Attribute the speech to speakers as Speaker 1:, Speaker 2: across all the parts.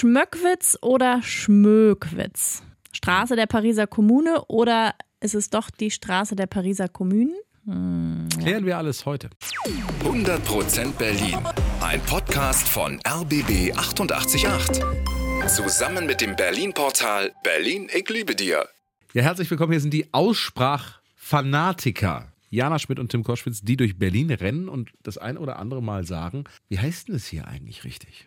Speaker 1: Schmöckwitz oder Schmöckwitz? Straße der Pariser Kommune oder ist es doch die Straße der Pariser Kommunen?
Speaker 2: Hm, Klären wir alles heute.
Speaker 3: 100% Berlin. Ein Podcast von RBB 888. Zusammen mit dem Berlin-Portal Berlin, ich liebe dir.
Speaker 2: Ja, herzlich willkommen. Hier sind die Aussprachfanatiker. Jana Schmidt und Tim Koschwitz, die durch Berlin rennen und das ein oder andere Mal sagen, wie heißt denn es hier eigentlich richtig?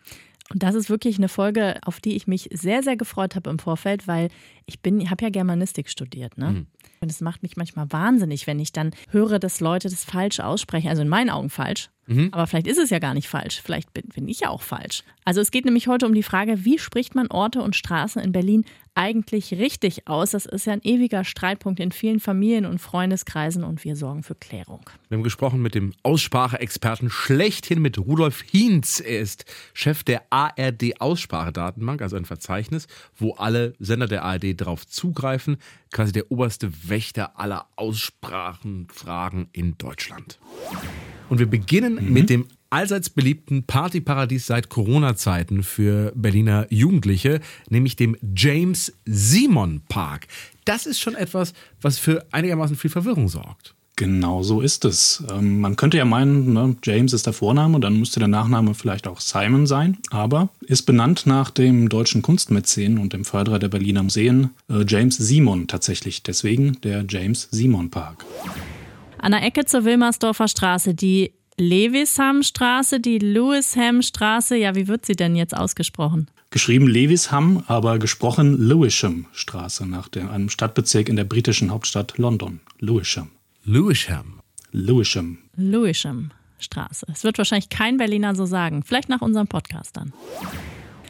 Speaker 1: Und das ist wirklich eine Folge, auf die ich mich sehr, sehr gefreut habe im Vorfeld, weil ich bin, habe ja Germanistik studiert, ne? Mhm. Und es macht mich manchmal wahnsinnig, wenn ich dann höre, dass Leute das falsch aussprechen. Also in meinen Augen falsch. Mhm. Aber vielleicht ist es ja gar nicht falsch. Vielleicht bin, bin ich ja auch falsch. Also es geht nämlich heute um die Frage, wie spricht man Orte und Straßen in Berlin eigentlich richtig aus? Das ist ja ein ewiger Streitpunkt in vielen Familien- und Freundeskreisen und wir sorgen für Klärung.
Speaker 2: Wir haben gesprochen mit dem Ausspracheexperten schlechthin mit Rudolf Hinz. Er ist Chef der ARD Aussprachedatenbank, also ein Verzeichnis, wo alle Sender der ARD darauf zugreifen. Quasi der oberste Wächter aller Aussprachenfragen in Deutschland. Und wir beginnen mhm. mit dem allseits beliebten Partyparadies seit Corona-Zeiten für Berliner Jugendliche, nämlich dem James Simon Park. Das ist schon etwas, was für einigermaßen viel Verwirrung sorgt.
Speaker 4: Genau so ist es. Ähm, man könnte ja meinen, ne, James ist der Vorname, dann müsste der Nachname vielleicht auch Simon sein, aber ist benannt nach dem deutschen Kunstmäzen und dem Förderer der Berliner Museen, äh, James Simon tatsächlich. Deswegen der James Simon Park.
Speaker 1: An der Ecke zur Wilmersdorfer Straße, die Lewishamstraße, die Lewishamstraße, ja, wie wird sie denn jetzt ausgesprochen?
Speaker 4: Geschrieben Lewisham, aber gesprochen Lewisham Straße nach dem, einem Stadtbezirk in der britischen Hauptstadt London. Lewisham.
Speaker 2: Lewisham.
Speaker 4: Lewisham.
Speaker 1: Lewisham Straße. Es wird wahrscheinlich kein Berliner so sagen. Vielleicht nach unserem Podcast dann.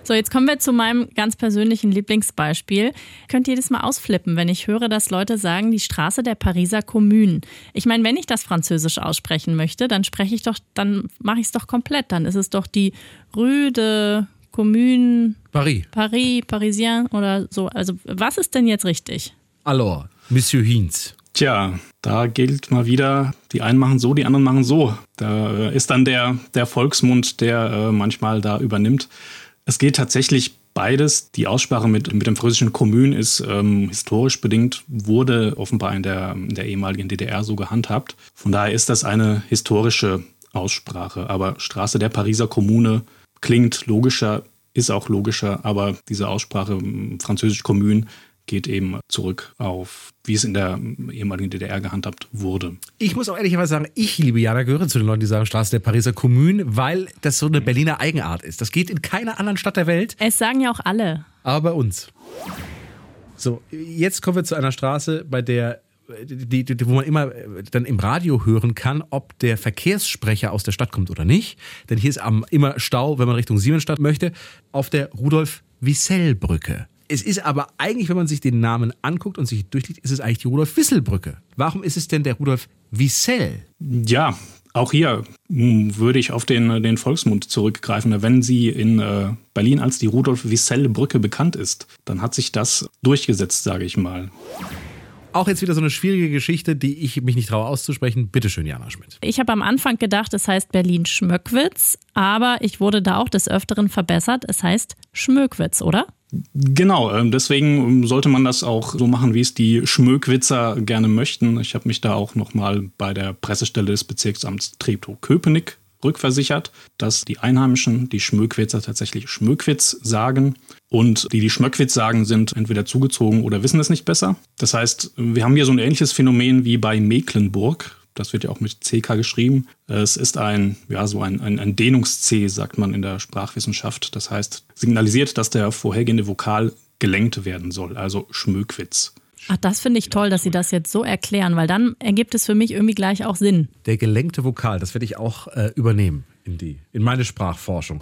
Speaker 1: So, jetzt kommen wir zu meinem ganz persönlichen Lieblingsbeispiel. Könnt ihr jedes Mal ausflippen, wenn ich höre, dass Leute sagen, die Straße der Pariser Kommunen. Ich meine, wenn ich das Französisch aussprechen möchte, dann spreche ich doch, dann mache ich es doch komplett. Dann ist es doch die Rue de Commune
Speaker 2: Paris.
Speaker 1: Paris, Parisien oder so. Also, was ist denn jetzt richtig?
Speaker 2: Alors, Monsieur Hinz.
Speaker 4: Tja, da gilt mal wieder, die einen machen so, die anderen machen so. Da ist dann der, der Volksmund, der äh, manchmal da übernimmt. Es geht tatsächlich beides. Die Aussprache mit, mit dem französischen Kommune ist ähm, historisch bedingt, wurde offenbar in der, in der ehemaligen DDR so gehandhabt. Von daher ist das eine historische Aussprache. Aber Straße der Pariser Kommune klingt logischer, ist auch logischer, aber diese Aussprache französisch Kommune geht eben zurück auf, wie es in der ehemaligen DDR gehandhabt wurde.
Speaker 2: Ich muss auch ehrlicherweise sagen, ich, liebe Jana, gehöre zu den Leuten, die sagen Straße der Pariser Kommune, weil das so eine Berliner Eigenart ist. Das geht in keiner anderen Stadt der Welt.
Speaker 1: Es sagen ja auch alle.
Speaker 2: Aber bei uns. So, jetzt kommen wir zu einer Straße, bei der die, die, wo man immer dann im Radio hören kann, ob der Verkehrssprecher aus der Stadt kommt oder nicht. Denn hier ist immer Stau, wenn man Richtung Siemensstadt möchte, auf der Rudolf-Wissell-Brücke. Es ist aber eigentlich, wenn man sich den Namen anguckt und sich durchliest, ist es eigentlich die Rudolf-Wissel-Brücke. Warum ist es denn der Rudolf Wissell?
Speaker 4: Ja, auch hier hm, würde ich auf den, den Volksmund zurückgreifen. Wenn sie in äh, Berlin als die Rudolf-Wissell-Brücke bekannt ist, dann hat sich das durchgesetzt, sage ich mal.
Speaker 2: Auch jetzt wieder so eine schwierige Geschichte, die ich mich nicht traue auszusprechen. Bitte schön, Jana Schmidt.
Speaker 1: Ich habe am Anfang gedacht, es heißt Berlin Schmöckwitz, aber ich wurde da auch des Öfteren verbessert. Es heißt Schmöckwitz, oder?
Speaker 4: Genau, ähm, deswegen ähm, sollte man das auch so machen, wie es die Schmöckwitzer gerne möchten. Ich habe mich da auch nochmal bei der Pressestelle des Bezirksamts Treptow-Köpenick rückversichert, dass die Einheimischen, die Schmöckwitzer tatsächlich Schmöckwitz sagen und die, die Schmöckwitz sagen, sind entweder zugezogen oder wissen es nicht besser. Das heißt, wir haben hier so ein ähnliches Phänomen wie bei Mecklenburg. Das wird ja auch mit CK geschrieben. Es ist ein, ja, so ein, ein, ein Dehnungs-C, sagt man in der Sprachwissenschaft. Das heißt, signalisiert, dass der vorhergehende Vokal gelenkt werden soll, also Schmöckwitz.
Speaker 1: Ach, das finde ich toll, dass Sie das jetzt so erklären, weil dann ergibt es für mich irgendwie gleich auch Sinn.
Speaker 2: Der gelenkte Vokal, das werde ich auch äh, übernehmen in die, in meine Sprachforschung.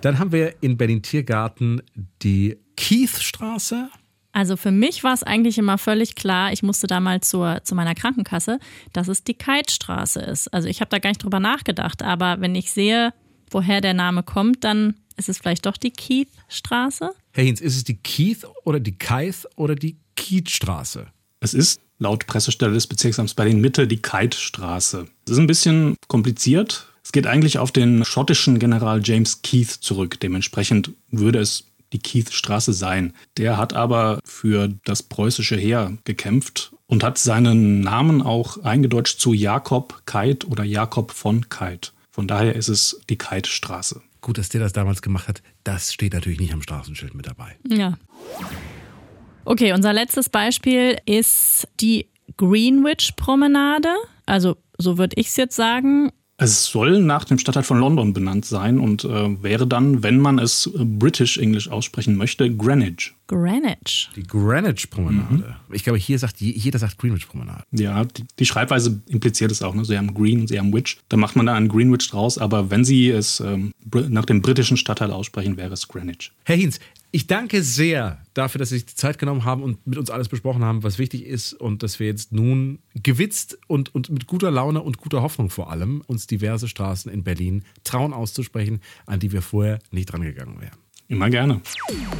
Speaker 2: Dann haben wir in Berlin Tiergarten die Keithstraße.
Speaker 1: Also für mich war es eigentlich immer völlig klar, ich musste da mal zur, zu meiner Krankenkasse, dass es die Keitstraße ist. Also ich habe da gar nicht drüber nachgedacht, aber wenn ich sehe, woher der Name kommt, dann ist es vielleicht doch die Keithstraße.
Speaker 2: Herr Hinz, ist es die Keith oder die Keith oder die Kietstraße.
Speaker 4: Es ist laut Pressestelle des Bezirksamts Berlin Mitte die Keitstraße. Es ist ein bisschen kompliziert. Es geht eigentlich auf den schottischen General James Keith zurück. Dementsprechend würde es die Keithstraße sein. Der hat aber für das preußische Heer gekämpft und hat seinen Namen auch eingedeutscht zu Jakob Keit oder Jakob von Keit. Von daher ist es die Keitstraße.
Speaker 2: Gut, dass der das damals gemacht hat. Das steht natürlich nicht am Straßenschild mit dabei.
Speaker 1: Ja. Okay, unser letztes Beispiel ist die Greenwich-Promenade. Also, so würde ich es jetzt sagen.
Speaker 4: Es soll nach dem Stadtteil von London benannt sein und äh, wäre dann, wenn man es äh, British English aussprechen möchte, Greenwich.
Speaker 1: Greenwich.
Speaker 2: Die Greenwich-Promenade. Mhm. Ich glaube, hier sagt jeder sagt Greenwich-Promenade.
Speaker 4: Ja, die, die, Schreibweise impliziert es auch. Ne? Sie haben Green, sie haben Witch. Da macht man da einen Greenwich draus. Aber wenn Sie es ähm, nach dem britischen Stadtteil aussprechen, wäre es Greenwich.
Speaker 2: Herr Hinz, ich danke sehr dafür, dass Sie sich die Zeit genommen haben und mit uns alles besprochen haben, was wichtig ist und dass wir jetzt nun gewitzt und, und mit guter Laune und guter Hoffnung vor allem uns diverse Straßen in Berlin trauen auszusprechen, an die wir vorher nicht rangegangen wären.
Speaker 4: Immer gerne.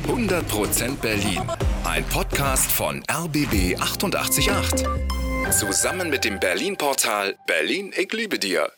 Speaker 3: 100% Berlin. Ein Podcast von RBB 888. Zusammen mit dem Berlin-Portal Berlin, ich liebe dir.